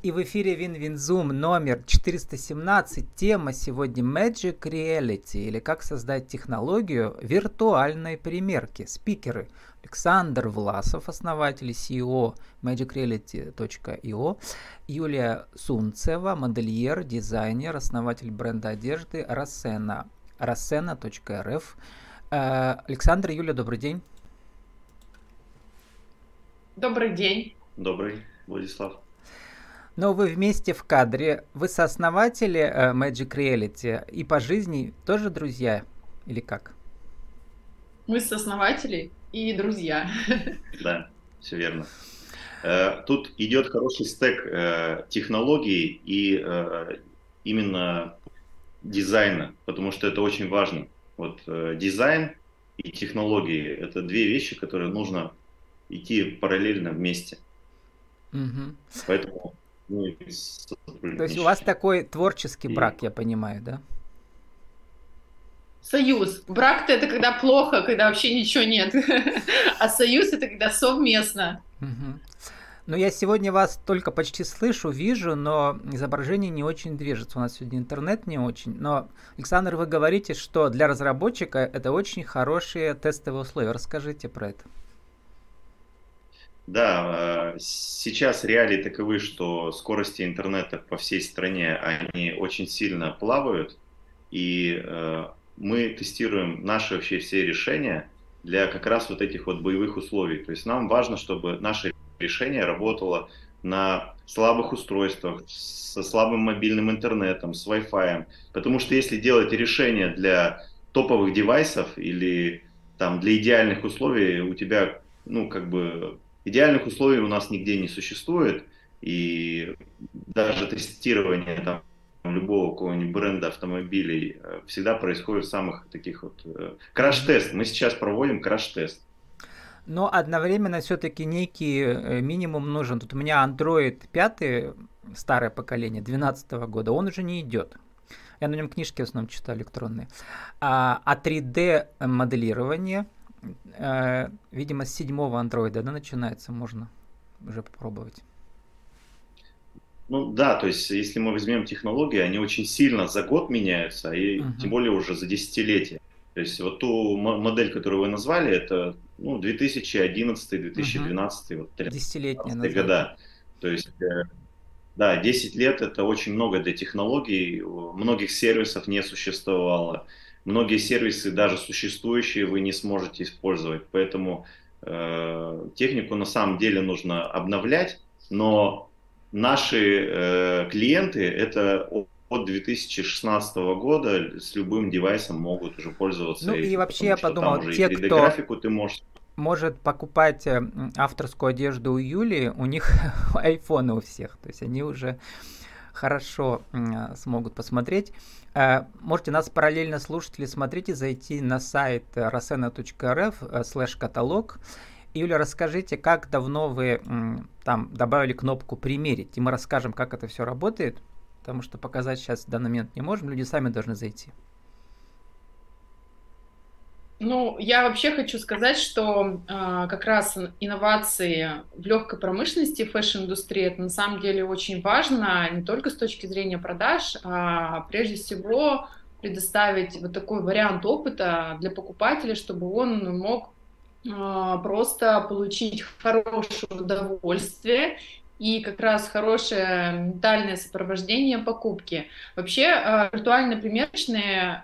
И в эфире Win-Win Zoom номер 417. Тема сегодня Magic Reality или как создать технологию виртуальной примерки. Спикеры Александр Власов, основатель CEO magicreality.io, Юлия Сунцева, модельер, дизайнер, основатель бренда одежды Рассена, рассена.рф. Э, Александр, Юля, добрый день. Добрый день. Добрый, Владислав. Но вы вместе в кадре, вы сооснователи э, Magic Reality и по жизни тоже друзья или как? Мы сооснователи и друзья. Да, все верно. Э, тут идет хороший стек э, технологий и именно дизайна, потому что это очень важно. Вот дизайн и технологии – это две вещи, которые нужно идти параллельно вместе. Угу. Поэтому ну, То есть у вас такой творческий брак, я понимаю, да? Союз. Брак-то это когда плохо, когда вообще ничего нет. А союз это когда совместно. Ну, я сегодня вас только почти слышу, вижу, но изображение не очень движется. У нас сегодня интернет не очень. Но, Александр, вы говорите, что для разработчика это очень хорошие тестовые условия. Расскажите про это. Да, э, сейчас реалии таковы, что скорости интернета по всей стране, они очень сильно плавают, и э, мы тестируем наши вообще все решения для как раз вот этих вот боевых условий. То есть нам важно, чтобы наше решение работало на слабых устройствах, со слабым мобильным интернетом, с Wi-Fi. Потому что если делать решение для топовых девайсов или там для идеальных условий, у тебя, ну, как бы Идеальных условий у нас нигде не существует, и даже тестирование там, любого какого-нибудь бренда автомобилей э, всегда происходит в самых таких вот... Э, краш-тест. Мы сейчас проводим краш-тест. Но одновременно все-таки некий э, минимум нужен. Тут у меня Android 5, старое поколение, 2012 года, он уже не идет. Я на нем книжки в основном читаю электронные. А, а 3D моделирование – э, видимо, с седьмого андроида, да, начинается, можно уже попробовать. Ну да, то есть если мы возьмем технологии, они очень сильно за год меняются, и uh-huh. тем более уже за десятилетие. То есть вот ту модель, которую вы назвали, это ну, 2011-2012, uh-huh. вот 13 года. То есть, э, да, 10 лет это очень много для технологий, многих сервисов не существовало многие сервисы, даже существующие, вы не сможете использовать. Поэтому э, технику на самом деле нужно обновлять, но наши э, клиенты это от 2016 года с любым девайсом могут уже пользоваться. Ну и, и вообще я подумал, те, кто графику ты можешь может покупать э, авторскую одежду у Юли, у них айфоны у всех, то есть они уже хорошо смогут посмотреть. Э, можете нас параллельно слушать или смотреть и зайти на сайт rosena.rf э, слэш каталог. Юля, расскажите, как давно вы там добавили кнопку «Примерить», и мы расскажем, как это все работает, потому что показать сейчас в данный момент не можем, люди сами должны зайти. Ну, я вообще хочу сказать, что э, как раз инновации в легкой промышленности, фэшн-индустрии, это на самом деле очень важно, не только с точки зрения продаж, а прежде всего предоставить вот такой вариант опыта для покупателя, чтобы он мог э, просто получить хорошее удовольствие и как раз хорошее ментальное сопровождение покупки. Вообще, э, виртуальные примерочные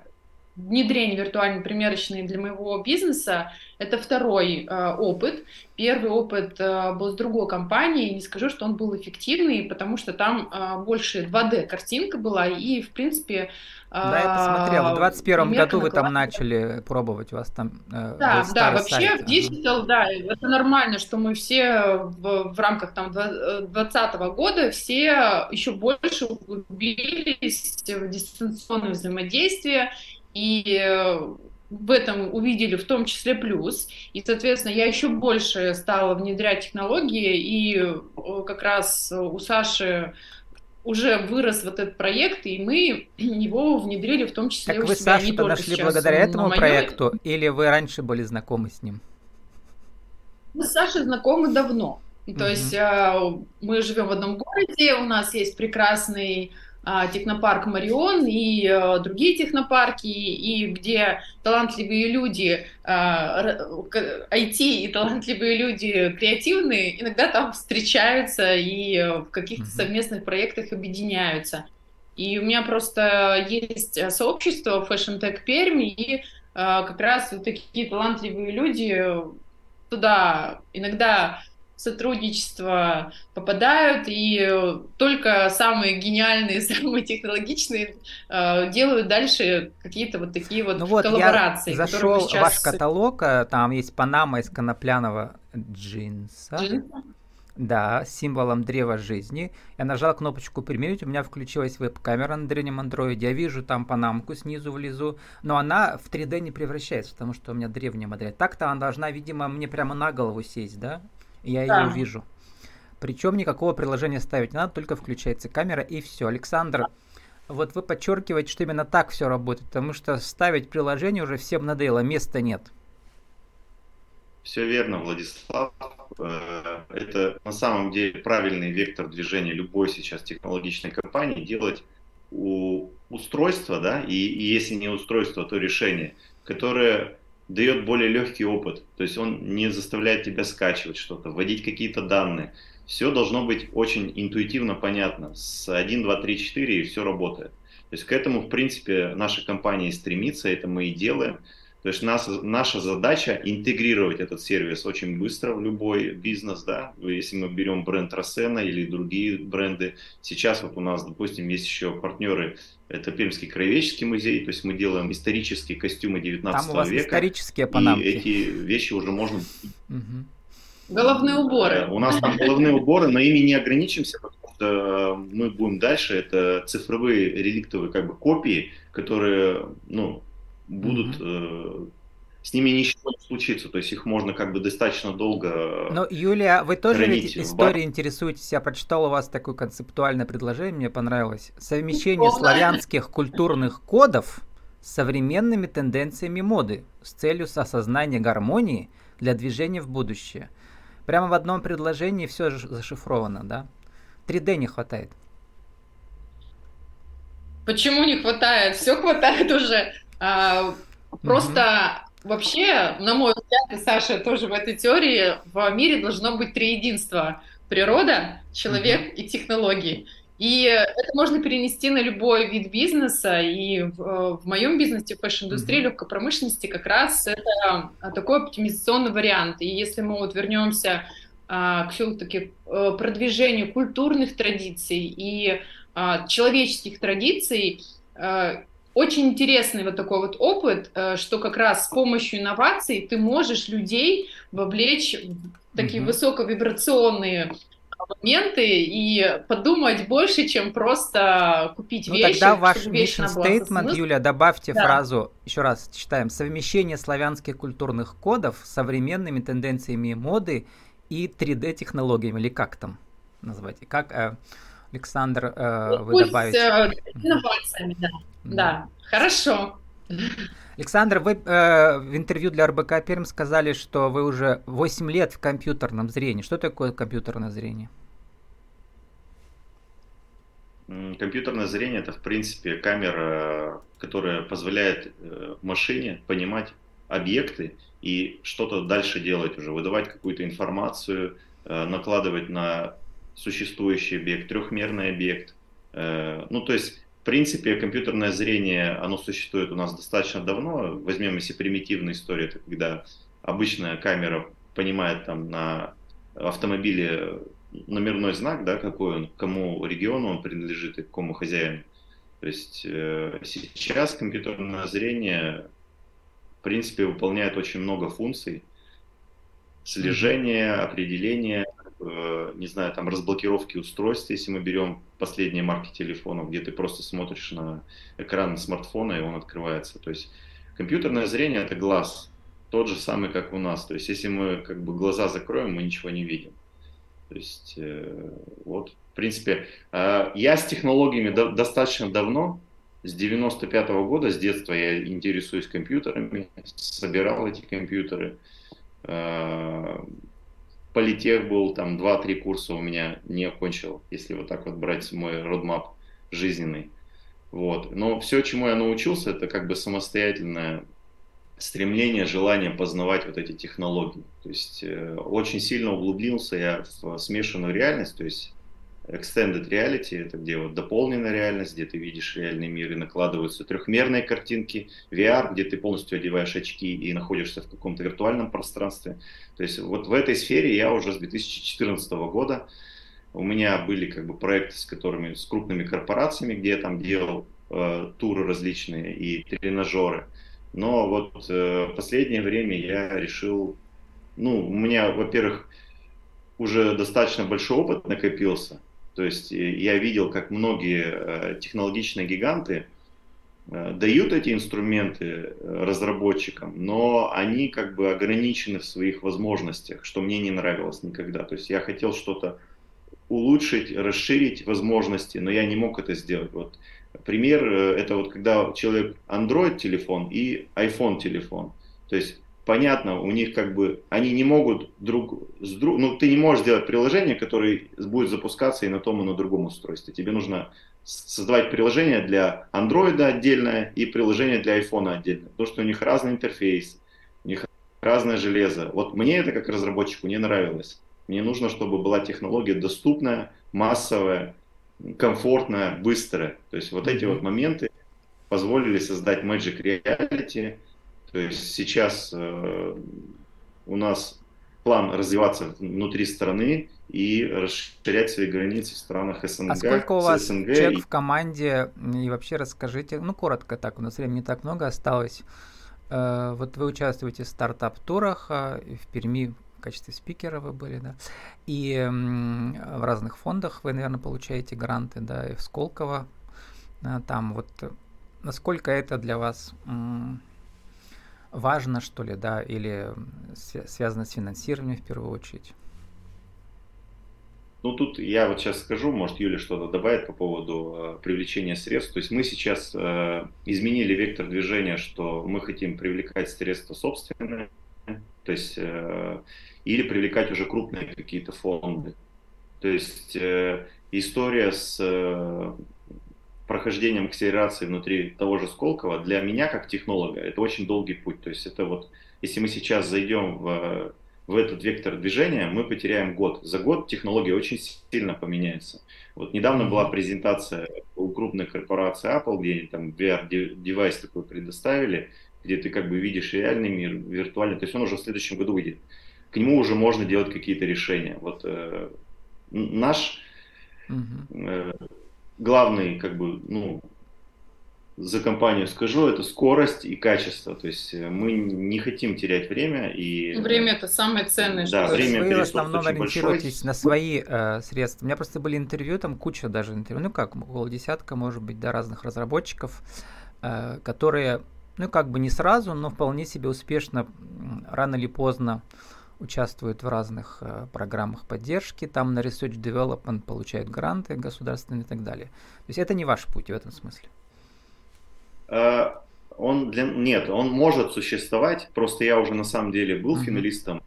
внедрение виртуальной примерочной для моего бизнеса – это второй э, опыт. Первый опыт э, был с другой компанией, не скажу, что он был эффективный, потому что там э, больше 2D-картинка была, и, в принпе… Э, да, я посмотрел. В 2021 году вы там начали пробовать, у вас там э, Да, да, вообще сайт. в Digital, ага. да, это нормально, что мы все в, в рамках там 2020 года все еще больше углубились в дистанционное взаимодействие, и э, в этом увидели в том числе плюс. И, соответственно, я еще больше стала внедрять технологии, и э, как раз у Саши уже вырос вот этот проект, и мы его внедрили в том числе так у вы себя. Сашу не нашли благодаря этому проекту, или вы раньше были знакомы с ним? Мы с Сашей знакомы давно. То есть э, мы живем в одном городе, у нас есть прекрасный а, технопарк Марион и а, другие технопарки, и где талантливые люди, а, IT и талантливые люди креативные, иногда там встречаются и в каких-то совместных проектах объединяются. И у меня просто есть сообщество Fashion Tech Пермь, и как раз вот такие талантливые люди туда иногда сотрудничество попадают, и только самые гениальные, самые технологичные э, делают дальше какие-то вот такие вот, ну вот коллаборации. Я зашел сейчас... ваш каталог, э, там есть Панама из конопляного джинса. Джинса? Да, с символом древа жизни. Я нажал кнопочку «Примерить», у меня включилась веб-камера на древнем андроиде. Я вижу там панамку снизу внизу, но она в 3D не превращается, потому что у меня древняя модель. Так-то она должна, видимо, мне прямо на голову сесть, да? Я да. ее вижу. Причем никакого приложения ставить не надо, только включается камера и все. Александр, вот вы подчеркиваете, что именно так все работает, потому что ставить приложение уже всем надоело, места нет. Все верно, Владислав. Э, это на самом деле правильный вектор движения любой сейчас технологичной компании делать у устройства, да, и, и если не устройство, то решение, которое дает более легкий опыт. То есть он не заставляет тебя скачивать что-то, вводить какие-то данные. Все должно быть очень интуитивно понятно. С 1, 2, 3, 4 и все работает. То есть к этому, в принципе, наша компания стремится, это мы и делаем. То есть нас, наша задача интегрировать этот сервис очень быстро в любой бизнес, да, если мы берем бренд Рассена или другие бренды. Сейчас вот у нас, допустим, есть еще партнеры, это Пермский краеведческий музей, то есть мы делаем исторические костюмы 19 Там у вас века. исторические панамки. И эти вещи уже можно... Головные уборы. Э, у нас там головные уборы, но ими не ограничимся, потому что мы будем дальше. Это цифровые реликтовые как бы копии, которые, ну, будут mm-hmm. с ними ничего не случится, то есть их можно как бы достаточно долго. Но Юлия, вы тоже ведь историей интересуетесь? Я прочитал у вас такое концептуальное предложение, мне понравилось. Совмещение славянских культурных кодов с современными тенденциями моды с целью осознания гармонии для движения в будущее. Прямо в одном предложении все зашифровано, да? 3D не хватает. Почему не хватает? Все хватает уже. А, просто угу. вообще, на мой взгляд, и Саша тоже в этой теории, в мире должно быть три единства. Природа, человек угу. и технологии. И это можно перенести на любой вид бизнеса. И в, в моем бизнесе, в фэшн-индустрии, mm-hmm. легкой промышленности, как раз это такой оптимизационный вариант. И если мы вот вернемся а, к все-таки э, продвижению культурных традиций и а, человеческих традиций, а, очень интересный вот такой вот опыт, э, что как раз с помощью инноваций ты можешь людей вовлечь в такие mm-hmm. высоковибрационные моменты и подумать больше, чем просто купить ну, вещи. Тогда ваш mission statement, Юля, добавьте да. фразу, еще раз читаем, совмещение славянских культурных кодов с современными тенденциями моды и 3D-технологиями, или как там назвать? Как, э, Александр, э, ну, вы добавите? Э, инновациями, да. Да, хорошо. Александр, вы э, в интервью для РБК Перм сказали, что вы уже 8 лет в компьютерном зрении. Что такое компьютерное зрение? Компьютерное зрение это, в принципе, камера, которая позволяет э, машине понимать объекты и что-то дальше делать уже, выдавать какую-то информацию, э, накладывать на существующий объект, трехмерный объект. Э, ну, то есть в принципе, компьютерное зрение, оно существует у нас достаточно давно. Возьмем, если примитивная история, это когда обычная камера понимает там на автомобиле номерной знак, да, какой он, кому региону он принадлежит и какому хозяину. То есть э, сейчас компьютерное зрение, в принципе, выполняет очень много функций. Слежение, определение, не знаю, там разблокировки устройств, если мы берем последние марки телефонов, где ты просто смотришь на экран смартфона, и он открывается. То есть компьютерное зрение – это глаз, тот же самый, как у нас. То есть если мы как бы глаза закроем, мы ничего не видим. То есть э, вот, в принципе, э, я с технологиями до, достаточно давно, с 95 -го года, с детства я интересуюсь компьютерами, собирал эти компьютеры. Политех был, там 2-3 курса у меня не окончил, если вот так вот брать мой родмап жизненный. Вот. Но все, чему я научился, это как бы самостоятельное стремление, желание познавать вот эти технологии. То есть э, очень сильно углубился я в смешанную реальность, то есть Extended Reality, это где вот дополненная реальность, где ты видишь реальный мир и накладываются трехмерные картинки, VR, где ты полностью одеваешь очки и находишься в каком-то виртуальном пространстве. То есть вот в этой сфере я уже с 2014 года, у меня были как бы проекты с которыми, с крупными корпорациями, где я там делал э, туры различные и тренажеры. Но вот э, последнее время я решил, ну, у меня, во-первых, уже достаточно большой опыт накопился, то есть э, я видел, как многие э, технологичные гиганты э, дают эти инструменты разработчикам, но они как бы ограничены в своих возможностях, что мне не нравилось никогда. То есть я хотел что-то улучшить, расширить возможности, но я не мог это сделать. Вот пример это вот когда человек Android телефон и iPhone телефон. То есть понятно, у них как бы, они не могут друг с другом, ну, ты не можешь сделать приложение, которое будет запускаться и на том, и на другом устройстве. Тебе нужно создавать приложение для Android отдельное и приложение для iPhone отдельно, потому что у них разный интерфейс, у них разное железо. Вот мне это как разработчику не нравилось. Мне нужно, чтобы была технология доступная, массовая, комфортная, быстрая. То есть вот эти вот моменты позволили создать Magic Reality, то есть сейчас э, у нас план развиваться внутри страны и расширять свои границы в странах СНГ. А сколько у вас СНГ человек и... в команде? И вообще расскажите, ну коротко так, у нас времени не так много осталось. Э, вот вы участвуете в стартап-турах, э, в Перми в качестве спикера вы были, да, и в разных фондах вы, наверное, получаете гранты, да, и в Сколково. Э, там вот насколько это для вас важно, что ли, да, или связано с финансированием в первую очередь? Ну, тут я вот сейчас скажу, может, Юля что-то добавит по поводу э, привлечения средств. То есть мы сейчас э, изменили вектор движения, что мы хотим привлекать средства собственные, то есть э, или привлекать уже крупные какие-то фонды. То есть э, история с э, прохождением акселерации внутри того же Сколково для меня как технолога это очень долгий путь. То есть это вот, если мы сейчас зайдем в, в этот вектор движения, мы потеряем год. За год технология очень сильно поменяется. Вот недавно была презентация у крупной корпорации Apple, где они там VR-девайс такой предоставили, где ты как бы видишь реальный мир, виртуальный. То есть он уже в следующем году выйдет. К нему уже можно делать какие-то решения. Вот э, наш э, главный, как бы, ну, за компанию скажу, это скорость и качество. То есть э, мы не хотим терять время и время это самое ценное. Да, что время вы в основном ориентируетесь большой. на свои э, средства. У меня просто были интервью, там куча даже интервью, ну как около десятка, может быть, до разных разработчиков, э, которые, ну как бы не сразу, но вполне себе успешно рано или поздно участвуют в разных э, программах поддержки, там на Research Development получают гранты государственные и так далее. То есть это не ваш путь в этом смысле? Uh, он для... Нет, он может существовать, просто я уже на самом деле был uh-huh. финалистом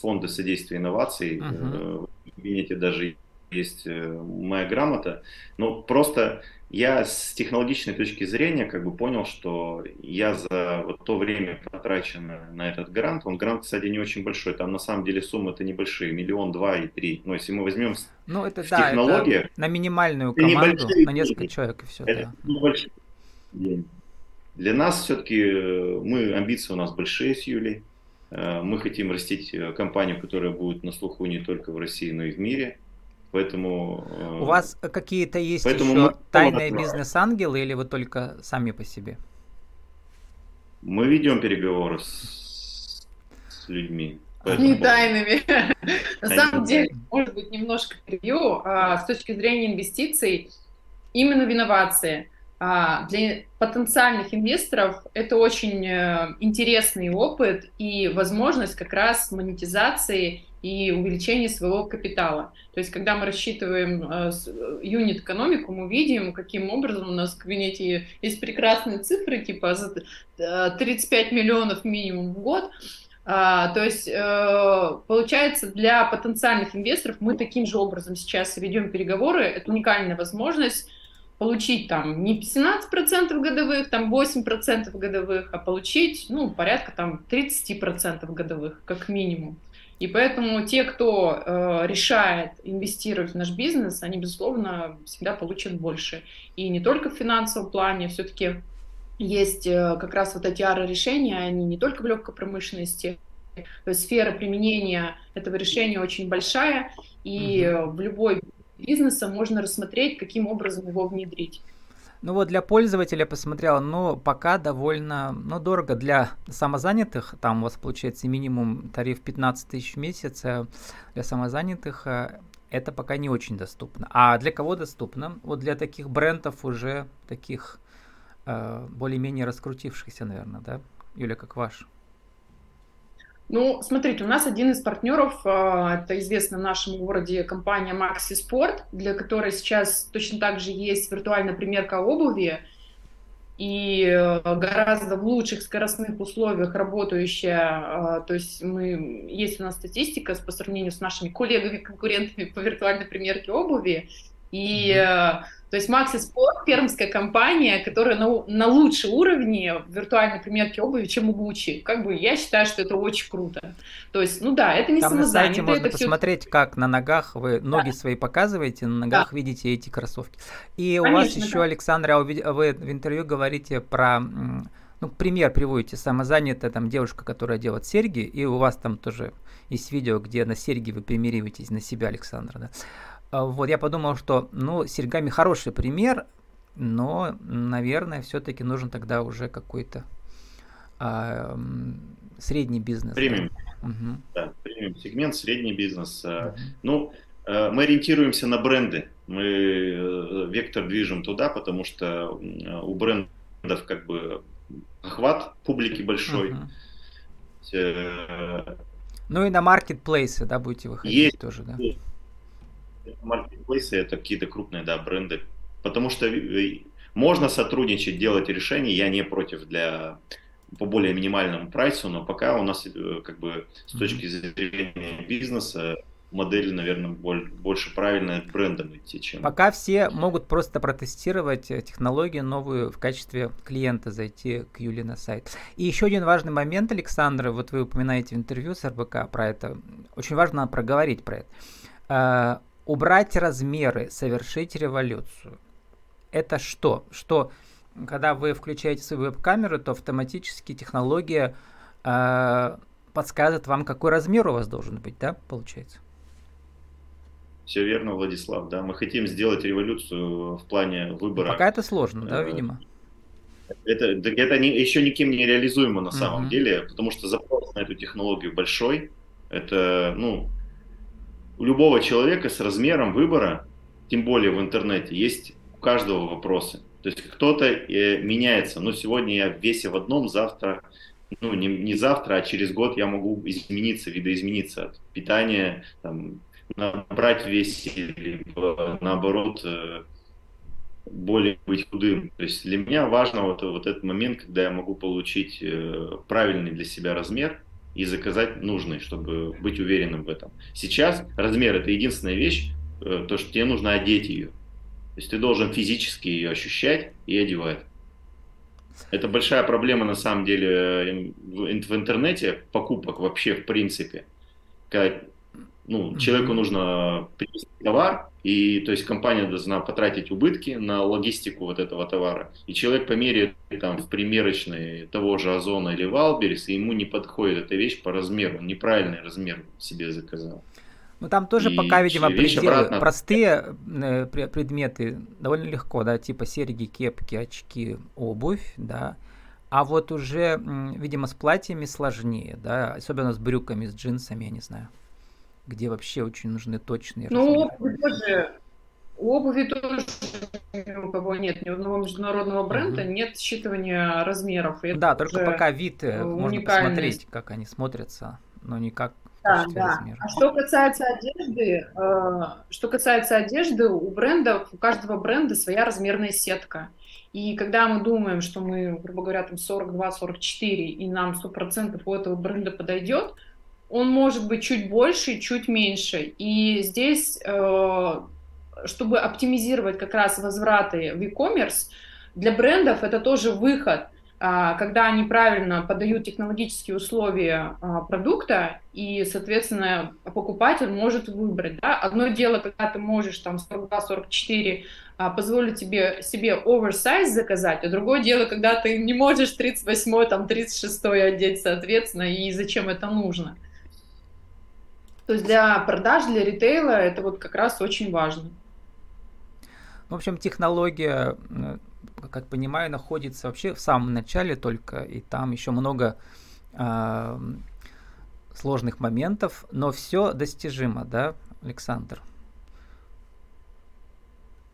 фонда содействия инноваций, uh-huh. в кабинете даже есть э, моя грамота, но просто я с технологичной точки зрения как бы понял, что я за вот то время, потраченное на этот грант, он грант, кстати, не очень большой, там на самом деле суммы-то небольшие, миллион, два и три. Но если мы возьмем ну, это, в да, технологиях... Это на минимальную команду, на несколько деньги. человек и все. Это да. небольшие деньги. Для нас все-таки, э, мы, амбиции у нас большие с Юлей, э, мы хотим растить э, компанию, которая будет на слуху не только в России, но и в мире. Поэтому... У вас какие-то есть еще тайные бизнес-ангелы или вы только сами по себе? Мы ведем переговоры с, с людьми. Не тайными. На самом деле, может быть, немножко превью. А, с точки зрения инвестиций, именно в инновации. А, для потенциальных инвесторов это очень э, интересный опыт и возможность как раз монетизации и увеличение своего капитала. То есть, когда мы рассчитываем э, юнит-экономику, мы видим, каким образом у нас в кабинете есть прекрасные цифры, типа 35 э, миллионов минимум в год, А, то есть, э, получается, для потенциальных инвесторов мы таким же образом сейчас ведем переговоры. Это уникальная возможность получить там не 17% годовых, там 8% годовых, а получить, ну, порядка там 30% годовых, как минимум. И поэтому те, кто э, решает инвестировать в наш бизнес, они, безусловно, всегда получат больше. И не только в финансовом плане, все-таки есть э, как раз вот эти АРО-решения, они не только в легкой промышленности, то есть сфера применения этого решения очень большая, и угу. в любой бизнеса можно рассмотреть, каким образом его внедрить. Ну вот для пользователя посмотрел, но пока довольно ну, дорого для самозанятых. Там у вас получается минимум тариф 15 тысяч в месяц. А для самозанятых э, это пока не очень доступно. А для кого доступно? Вот для таких брендов уже таких э, более-менее раскрутившихся, наверное, да? Юля, как ваш? Ну, смотрите, у нас один из партнеров, а, это известна в нашем городе компания Maxi Sport, для которой сейчас точно так же есть виртуальная примерка обуви, и э, гораздо в лучших скоростных условиях работающая, а, то есть мы, есть у нас статистика по сравнению с нашими коллегами-конкурентами по виртуальной примерке обуви, и mm-hmm то есть Maxi Sport, пермская компания, которая на, на лучшем уровне в виртуальной примерке обуви, чем у Gucci. Как бы я считаю, что это очень круто. То есть, ну да, это не Там на сайте можно посмотреть, все... как на ногах вы ноги да. свои показываете, на ногах да. видите эти кроссовки. И Конечно, у вас еще, да. Александра, вы в интервью говорите про ну, пример приводите, самозанятая там девушка, которая делает серьги, и у вас там тоже есть видео, где на серьги вы примериваетесь на себя, Александра, да. А, вот, я подумал, что, ну, с серьгами хороший пример, но, наверное, все-таки нужен тогда уже какой-то а, средний бизнес. Премиум. Да? Угу. да, премиум сегмент, средний бизнес. Угу. Ну, э, мы ориентируемся на бренды. Мы э, вектор движем туда, потому что у брендов как бы охват публики большой. Угу. Ну и на маркетплейсы, да, будете выходить есть, тоже, да? Есть маркетплейсы это какие-то крупные да, бренды. Потому что э, можно сотрудничать, делать решения, я не против для по более минимальному прайсу, но пока у нас э, как бы с точки зрения бизнеса модель, наверное, больше правильная к брендам идти, чем... Пока все могут просто протестировать э, технологию новую в качестве клиента, зайти к Юле на сайт. И еще один важный момент, Александр, вот вы упоминаете в интервью с РБК про это, очень важно проговорить про это убрать размеры, совершить революцию. Это что? Что когда вы включаете свою веб-камеру, то автоматически технология э, подскажет вам, какой размер у вас должен быть, да, получается? Все верно, Владислав, да. Мы хотим сделать революцию в плане выбора. Пока это сложно, да, э, видимо. Это, это не, еще никем не реализуемо на самом uh-huh. деле, потому что запрос на эту технологию большой. Это, ну, у любого человека с размером выбора, тем более в интернете, есть у каждого вопросы. То есть кто-то э, меняется, но сегодня я в весе в одном, завтра, ну не, не завтра, а через год я могу измениться, видоизмениться от питания, там, набрать в весе, либо наоборот э, более быть худым. То есть для меня важно вот, вот этот момент, когда я могу получить э, правильный для себя размер, и заказать нужный, чтобы быть уверенным в этом. Сейчас размер это единственная вещь, э, то, что тебе нужно одеть ее. То есть ты должен физически ее ощущать и одевать. Это большая проблема на самом деле э, в интернете покупок вообще в принципе. Когда ну, человеку нужно привезти товар, и то есть компания должна потратить убытки на логистику вот этого товара. И человек по мере там в примерочной того же Озона или Валберис, и ему не подходит эта вещь по размеру, неправильный размер себе заказал. Ну там тоже и пока, видимо, пределы, обратно... простые э, предметы довольно легко, да, типа серьги, кепки, очки, обувь, да. А вот уже, видимо, с платьями сложнее, да, особенно с брюками, с джинсами, я не знаю где вообще очень нужны точные ну, размеры. тоже, у обуви тоже у кого нет ни одного международного бренда, угу. нет считывания размеров. да, только пока вид э, можно посмотреть, как они смотрятся, но никак да, да. размера. А что касается одежды, э, что касается одежды, у брендов, у каждого бренда своя размерная сетка. И когда мы думаем, что мы, грубо говоря, там 42-44, и нам 100% у этого бренда подойдет, он может быть чуть больше, чуть меньше. И здесь, э, чтобы оптимизировать как раз возвраты в e-commerce, для брендов это тоже выход, а, когда они правильно подают технологические условия а, продукта, и, соответственно, покупатель может выбрать. Да? Одно дело, когда ты можешь там 42-44 а, позволить тебе, себе оверсайз заказать, а другое дело, когда ты не можешь 38 там 36 одеть, соответственно, и зачем это нужно. То есть для продаж, для ритейла это вот как раз очень важно. В общем, технология, как понимаю, находится вообще в самом начале только, и там еще много э, сложных моментов, но все достижимо, да, Александр?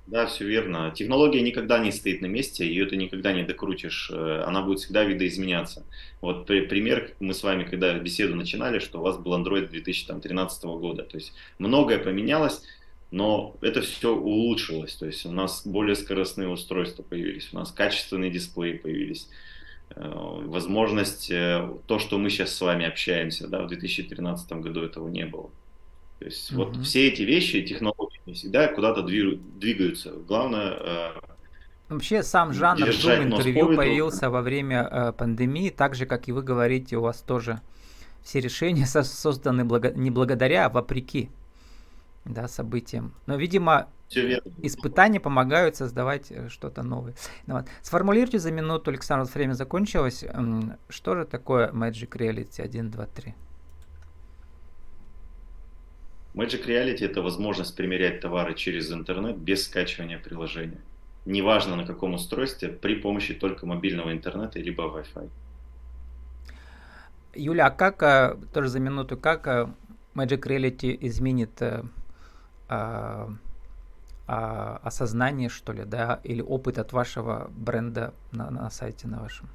Да, все верно. Технология никогда не стоит на месте, ее ты никогда не докрутишь, э, она будет всегда видоизменяться. Вот пример, мы с вами, когда беседу начинали, что у вас был Android 2013 года, то есть многое поменялось, но это все улучшилось, то есть у нас более скоростные устройства появились, у нас качественные дисплеи появились, э, возможность, э, то, что мы сейчас с вами общаемся, да, в 2013 году этого не было. То есть mm-hmm. вот все эти вещи, технологии не всегда куда-то двигаются. Главное э, Вообще сам жанр Zoom-интервью появился во время э, пандемии, так же, как и вы говорите, у вас тоже все решения созданы благо... не благодаря, а вопреки да, событиям. Но, видимо, испытания помогают создавать э, что-то новое. Ну, вот. Сформулируйте за минуту, Александр, время закончилось. Что же такое Magic Reality 1, 2, 3? Magic Reality – это возможность примерять товары через интернет без скачивания приложения. Неважно на каком устройстве, при помощи только мобильного интернета либо Wi-Fi. Юля, а как, э, тоже за минуту, как э, Magic Reality изменит а, а, осознание, что ли, да, или опыт от вашего бренда на, на сайте на вашем?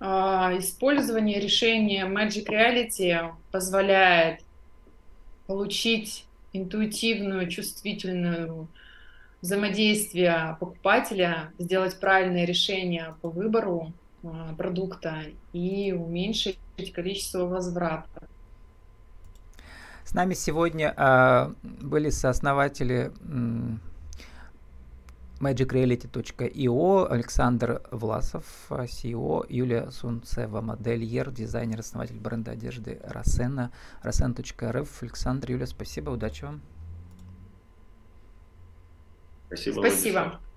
А, использование решения Magic Reality позволяет получить интуитивную, чувствительную взаимодействие покупателя, сделать правильное решение по выбору а, продукта и уменьшить количество возврата. С нами сегодня э, были сооснователи magicreality.io, Александр Власов, CEO, Юлия Сунцева, модельер, дизайнер, основатель бренда одежды Рассена, рассен.рф. Александр, Юля, спасибо, удачи вам. Спасибо. Спасибо.